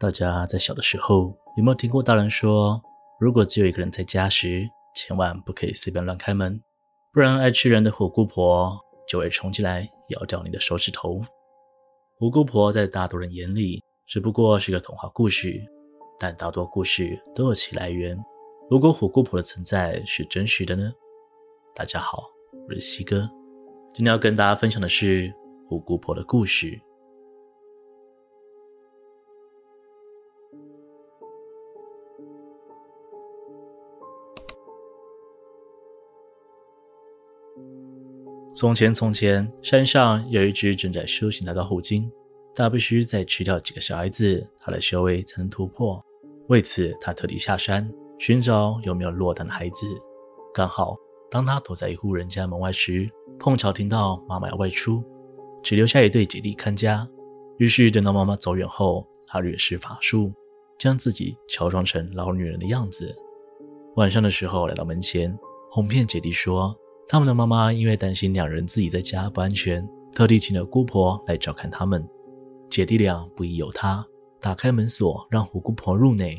大家在小的时候有没有听过大人说，如果只有一个人在家时，千万不可以随便乱开门，不然爱吃人的虎姑婆就会冲进来咬掉你的手指头。虎姑婆在大多人眼里只不过是个童话故事，但大多故事都有其来源。如果虎姑婆的存在是真实的呢？大家好，我是西哥，今天要跟大家分享的是虎姑婆的故事。从前，从前，山上有一只正在修行的老虎精，他必须再吃掉几个小孩子，他的修为才能突破。为此，他特地下山寻找有没有落单的孩子。刚好，当他躲在一户人家门外时，碰巧听到妈妈要外出，只留下一对姐弟看家。于是，等到妈妈走远后，他略施法术，将自己乔装成老女人的样子。晚上的时候，来到门前，哄骗姐弟说。他们的妈妈因为担心两人自己在家不安全，特地请了姑婆来照看他们。姐弟俩不疑有他，打开门锁让虎姑婆入内。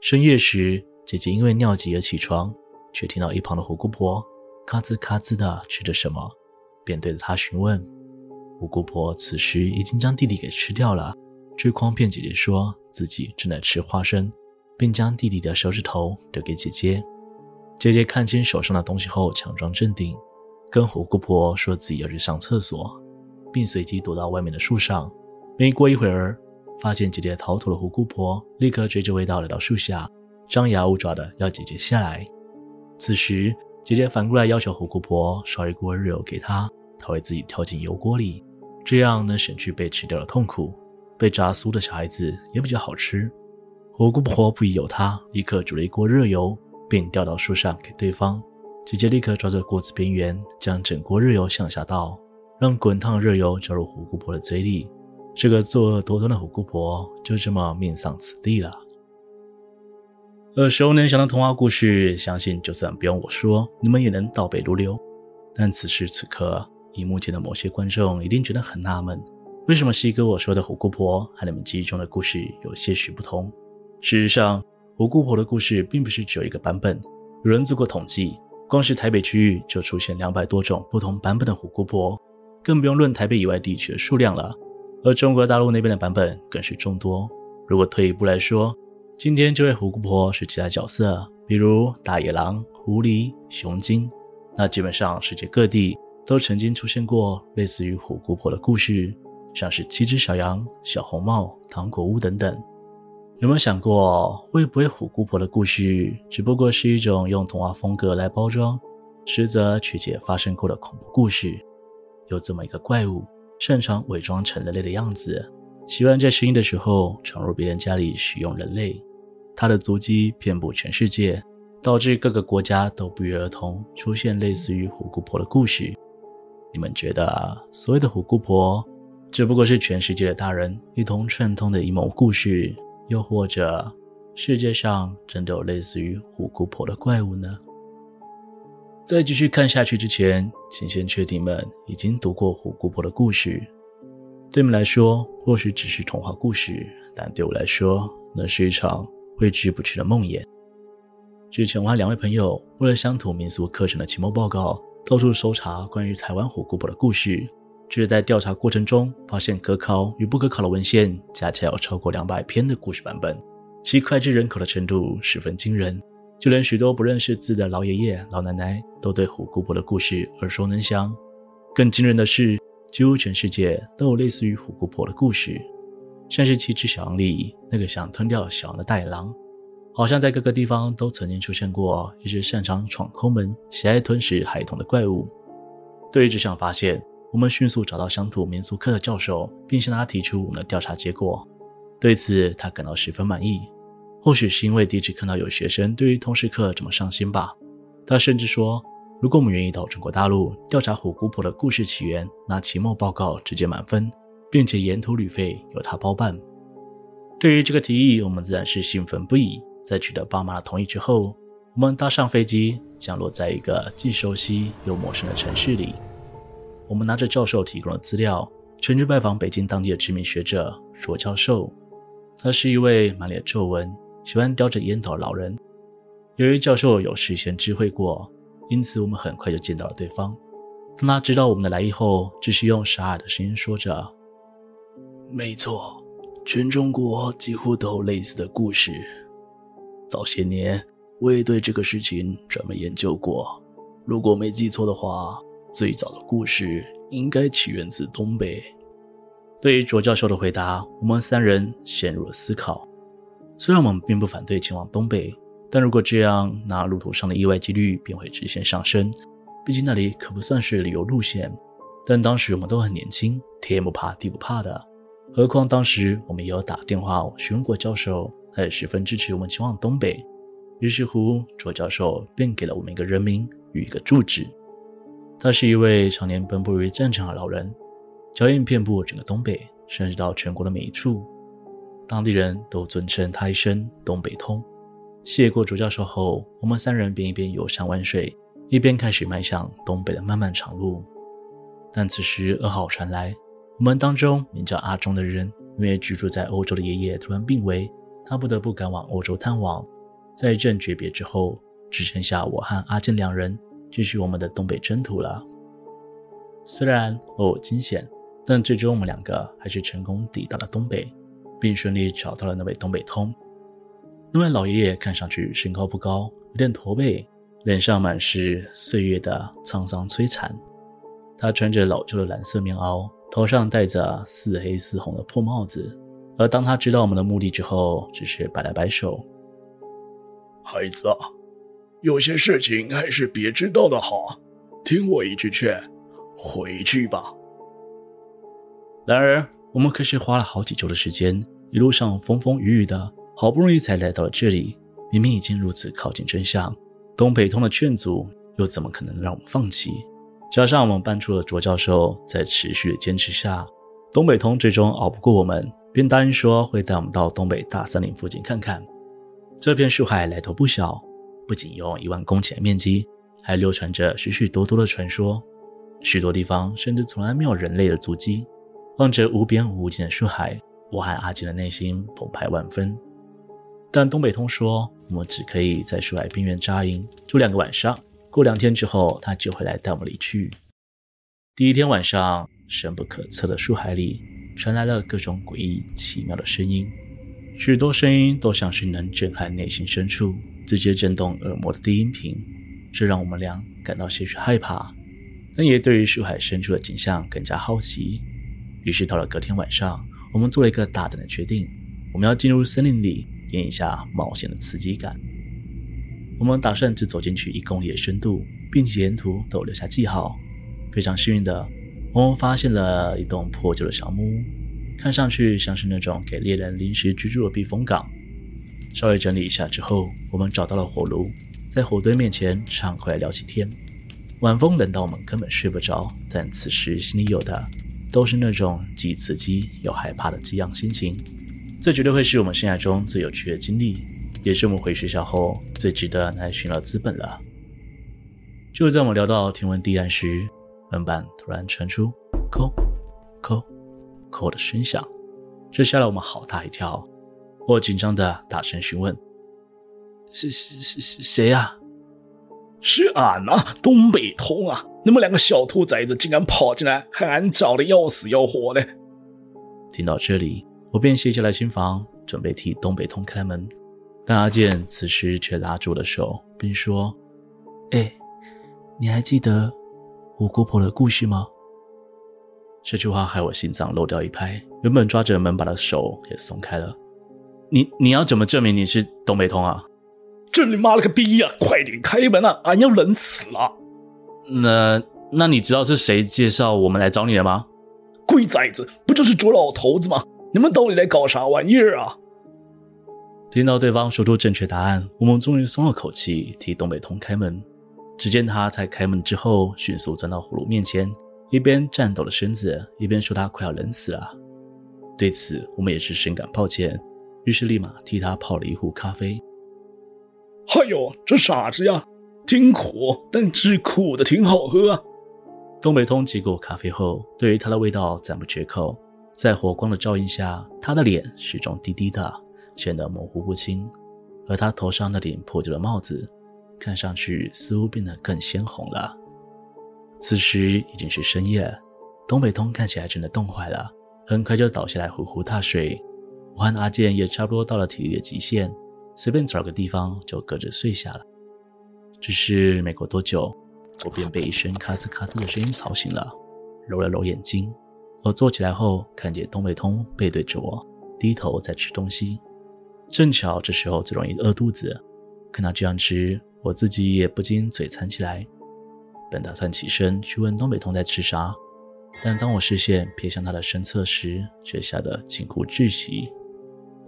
深夜时，姐姐因为尿急而起床，却听到一旁的虎姑婆咔吱咔吱的吃着什么，便对着她询问。虎姑婆此时已经将弟弟给吃掉了，却诓骗姐姐说自己正在吃花生，并将弟弟的手指头丢给姐姐。姐姐看清手上的东西后，强装镇定，跟虎姑婆说自己要去上厕所，并随即躲到外面的树上。没过一会儿，发现姐姐逃脱的虎姑婆立刻追着味道来到树下，张牙舞爪的要姐姐下来。此时，姐姐反过来要求虎姑婆烧一锅热油给她，她会自己跳进油锅里，这样能省去被吃掉的痛苦。被炸酥的小孩子也比较好吃。虎姑婆不疑有他，立刻煮了一锅热油。并掉到树上给对方，姐姐立刻抓着锅子边缘，将整锅热油向下倒，让滚烫热油浇入虎姑婆的嘴里。这个作恶多端的虎姑婆就这么命丧此地了。耳熟能详的童话故事，相信就算不用我说，你们也能倒背如流。但此时此刻，荧幕前的某些观众一定觉得很纳闷：为什么西哥我说的虎姑婆和你们记忆中的故事有些许不同？事实上，虎姑婆的故事并不是只有一个版本，有人做过统计，光是台北区域就出现两百多种不同版本的虎姑婆，更不用论台北以外地区的数量了。而中国大陆那边的版本更是众多。如果退一步来说，今天这位虎姑婆是其他角色，比如大野狼、狐狸、熊精，那基本上世界各地都曾经出现过类似于虎姑婆的故事，像是七只小羊、小红帽、糖果屋等等。有没有想过，会不会虎姑婆的故事只不过是一种用童话风格来包装，实则曲解发生过的恐怖故事？有这么一个怪物，擅长伪装成人类的样子，喜欢在深夜的时候闯入别人家里食用人类。它的足迹遍布全世界，导致各个国家都不约而同出现类似于虎姑婆的故事。你们觉得，所谓的虎姑婆，只不过是全世界的大人一同串通的阴谋故事？又或者，世界上真的有类似于虎姑婆的怪物呢？在继续看下去之前，请先确定们已经读过虎姑婆的故事。对你们来说，或许只是童话故事，但对我来说，那是一场挥之不去的梦魇。之前我和两位朋友为了乡土民俗课程的期末报告，到处搜查关于台湾虎姑婆的故事。就是在调查过程中，发现可考与不可考的文献加起来有超过两百篇的故事版本，其脍炙人口的程度十分惊人。就连许多不认识字的老爷爷老奶奶都对虎姑婆的故事耳熟能详。更惊人的是，几乎全世界都有类似于虎姑婆的故事，像是七只小羊里那个想吞掉小羊的大野狼，好像在各个地方都曾经出现过一只擅长闯空门、喜爱吞食孩童的怪物。对于这项发现，我们迅速找到乡土民俗课的教授，并向他提出我们的调查结果。对此，他感到十分满意。或许是因为第一次看到有学生对于通识课这么上心吧。他甚至说，如果我们愿意到中国大陆调查虎姑婆的故事起源，那期末报告直接满分，并且沿途旅费由他包办。对于这个提议，我们自然是兴奋不已。在取得爸妈的同意之后，我们搭上飞机，降落在一个既熟悉又陌生的城市里。我们拿着教授提供的资料，前去拜访北京当地的知名学者卓教授。他是一位满脸皱纹、喜欢叼着烟斗的老人。由于教授有事先知会过，因此我们很快就见到了对方。当他知道我们的来意后，只是用沙哑的声音说着：“没错，全中国几乎都有类似的故事。早些年我也对这个事情专门研究过。如果没记错的话，最早的故事应该起源自东北。”对于卓教授的回答，我们三人陷入了思考。虽然我们并不反对前往东北，但如果这样，那路途上的意外几率便会直线上升。毕竟那里可不算是旅游路线。但当时我们都很年轻，天不怕地不怕的。何况当时我们也有打电话询问过教授，他也十分支持我们前往东北。于是乎，卓教授便给了我们一个人名与一个住址。他是一位常年奔波于战场的老人。脚印遍布整个东北，甚至到全国的每一处，当地人都尊称他一声“东北通”。谢过卓教授后，我们三人便一边游山玩水，一边开始迈向东北的漫漫长路。但此时噩耗传来，我们当中名叫阿忠的人，因为居住在欧洲的爷爷突然病危，他不得不赶往欧洲探望。在一阵诀别之后，只剩下我和阿健两人继续我们的东北征途了。虽然偶有惊险。但最终，我们两个还是成功抵达了东北，并顺利找到了那位东北通。那位老爷爷看上去身高不高，有点驼背，脸上满是岁月的沧桑摧残。他穿着老旧的蓝色棉袄，头上戴着似黑似红的破帽子。而当他知道我们的目的之后，只是摆了摆手：“孩子啊，有些事情还是别知道的好，听我一句劝，回去吧。”然而，我们可是花了好几周的时间，一路上风风雨雨的，好不容易才来到了这里。明明已经如此靠近真相，东北通的劝阻又怎么可能让我们放弃？加上我们搬出了卓教授，在持续的坚持下，东北通最终熬不过我们，便答应说会带我们到东北大森林附近看看。这片树海来头不小，不仅有一万公顷的面积，还流传着许许多多的传说，许多地方甚至从来没有人类的足迹。望着无边无尽的树海，我和阿健的内心澎湃万分。但东北通说，我们只可以在树海边缘扎营住两个晚上，过两天之后，他就会来带我们离去。第一天晚上，深不可测的树海里传来了各种诡异奇妙的声音，许多声音都像是能震撼内心深处、直接震动耳膜的低音频，这让我们俩感到些许害怕，但也对于树海深处的景象更加好奇。于是到了隔天晚上，我们做了一个大胆的决定，我们要进入森林里，体验一下冒险的刺激感。我们打算只走进去一公里的深度，并且沿途都留下记号。非常幸运的，我们发现了一栋破旧的小木屋，看上去像是那种给猎人临时居住的避风港。稍微整理一下之后，我们找到了火炉，在火堆面前畅快聊起天。晚风冷到我们根本睡不着，但此时心里有的。都是那种既刺激又害怕的激昂心情，这绝对会是我们生涯中最有趣的经历，也是我们回学校后最值得来寻找资本了。就在我们聊到天昏地暗时，门板突然传出“叩叩叩”的声响，这吓了我们好大一跳。我紧张的大声询问：“是是是是谁呀？”是俺啊，东北通啊！你们两个小兔崽子竟然跑进来，还俺找的要死要活的。听到这里，我便卸下了心防，准备替东北通开门。但阿健此时却拉住了手，并说：“哎，你还记得我姑婆的故事吗？”这句话害我心脏漏掉一拍，原本抓着门把的手也松开了。你你要怎么证明你是东北通啊？这你妈了个逼呀！快点开门啊！俺要冷死了。那那你知道是谁介绍我们来找你的吗？龟崽子，不就是卓老头子吗？你们到底在搞啥玩意儿啊？听到对方说出正确答案，我们终于松了口气，替东北通开门。只见他在开门之后，迅速钻到火炉面前，一边颤抖的身子，一边说他快要冷死了。对此，我们也是深感抱歉，于是立马替他泡了一壶咖啡。哎呦，这傻子呀，挺苦，但是苦的挺好喝啊。东北通接过咖啡后，对于它的味道赞不绝口，在火光的照映下，他的脸始终低低的，显得模糊不清，而他头上那顶破旧的帽子，看上去似乎变得更鲜红了。此时已经是深夜，东北通看起来真的冻坏了，很快就倒下来呼呼大睡。我和阿健也差不多到了体力的极限，随便找个地方就各自睡下了。只是没过多久，我便被一声咔吱咔吱的声音吵醒了，揉了揉眼睛。我坐起来后，看见东北通背对着我，低头在吃东西。正巧这时候最容易饿肚子，看他这样吃，我自己也不禁嘴馋起来。本打算起身去问东北通在吃啥，但当我视线瞥向他的身侧时，却吓得惊呼窒息。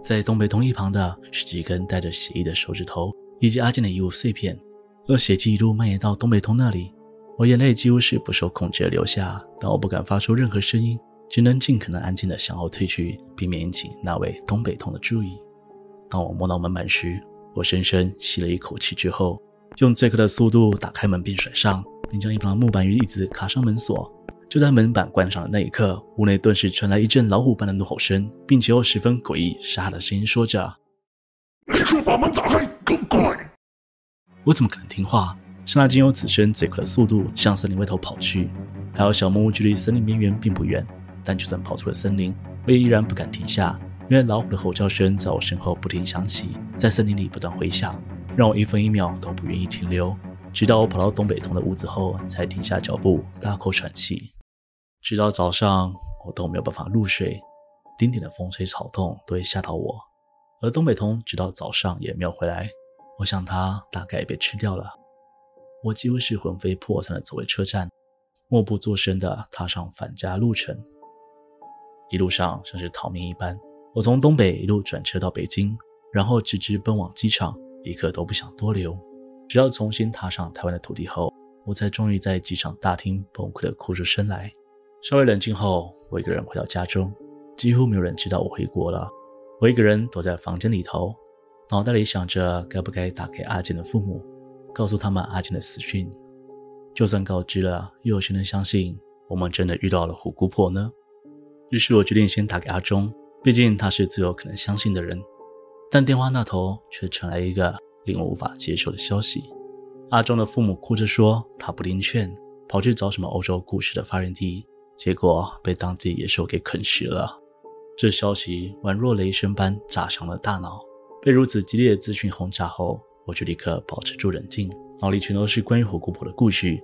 在东北通一旁的是几根带着血液的手指头，以及阿健的衣物碎片。而血迹一路蔓延到东北通那里，我眼泪几乎是不受控制的流下，但我不敢发出任何声音，只能尽可能安静地向后退去，避免引起那位东北通的注意。当我摸到门板时，我深深吸了一口气之后，用最快的速度打开门并甩上，并将一旁的木板与椅子卡上门锁。就在门板关上的那一刻，屋内顿时传来一阵老虎般的怒吼声，并且有十分诡异沙哑的声音说着：“立刻把门打开，给我滚！”我怎么可能听话？刹那间有此生最快的速度向森林外头跑去。还好小木屋距离森林边缘并不远，但就算跑出了森林，我也依然不敢停下，因为老虎的吼叫声在我身后不停响起，在森林里不断回响，让我一分一秒都不愿意停留。直到我跑到东北通的屋子后，才停下脚步，大口喘气。直到早上，我都没有办法入睡，丁点的风吹草动都会吓到我。而东北通直到早上也没有回来。我想他大概也被吃掉了。我几乎是魂飞魄散的走回车站，默不作声的踏上返家路程。一路上像是逃命一般，我从东北一路转车到北京，然后直直奔往机场，一刻都不想多留。直到重新踏上台湾的土地后，我才终于在机场大厅崩溃的哭出声来。稍微冷静后，我一个人回到家中，几乎没有人知道我回国了。我一个人躲在房间里头。脑袋里想着该不该打给阿健的父母，告诉他们阿健的死讯。就算告知了，又有谁能相信我们真的遇到了虎姑婆呢？于是我决定先打给阿忠，毕竟他是最有可能相信的人。但电话那头却传来一个令我无法接受的消息：阿忠的父母哭着说他不听劝，跑去找什么欧洲故事的发源地，结果被当地野兽给啃食了。这消息宛若雷声般炸伤了大脑。被如此激烈的资讯轰炸后，我就立刻保持住冷静，脑里全都是关于火姑婆的故事，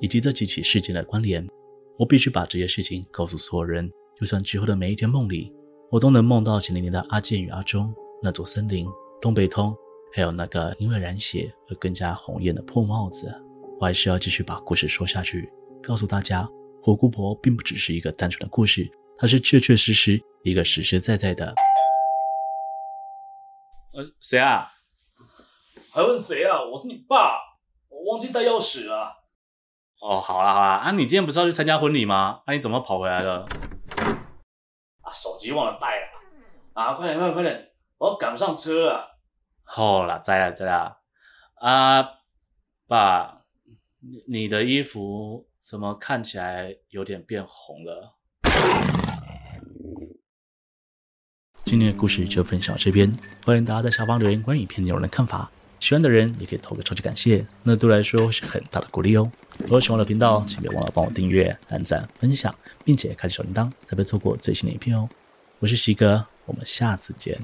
以及这几起事件的关联。我必须把这些事情告诉所有人，就算之后的每一天梦里，我都能梦到血淋淋的阿健与阿忠，那座森林、东北通，还有那个因为染血而更加红艳的破帽子。我还是要继续把故事说下去，告诉大家，火姑婆并不只是一个单纯的故事，它是确确实实一个实实在在的。呃，谁啊？还问谁啊？我是你爸，我忘记带钥匙了。哦，好啦好啦，啊，你今天不是要去参加婚礼吗？啊，你怎么跑回来了？啊，手机忘了带了。啊，快点快点快点，我要赶不上车了。好啦，在啦在啦。啊，爸，你的衣服怎么看起来有点变红了？今天的故事就分享到这边，欢迎大家在下方留言关于影片内容的看法。喜欢的人也可以投个超级感谢，那对我来说是很大的鼓励哦。如果喜欢我的频道，请别忘了帮我订阅、点赞、分享，并且开启小铃铛，才不会错过最新的影片哦。我是西哥，我们下次见。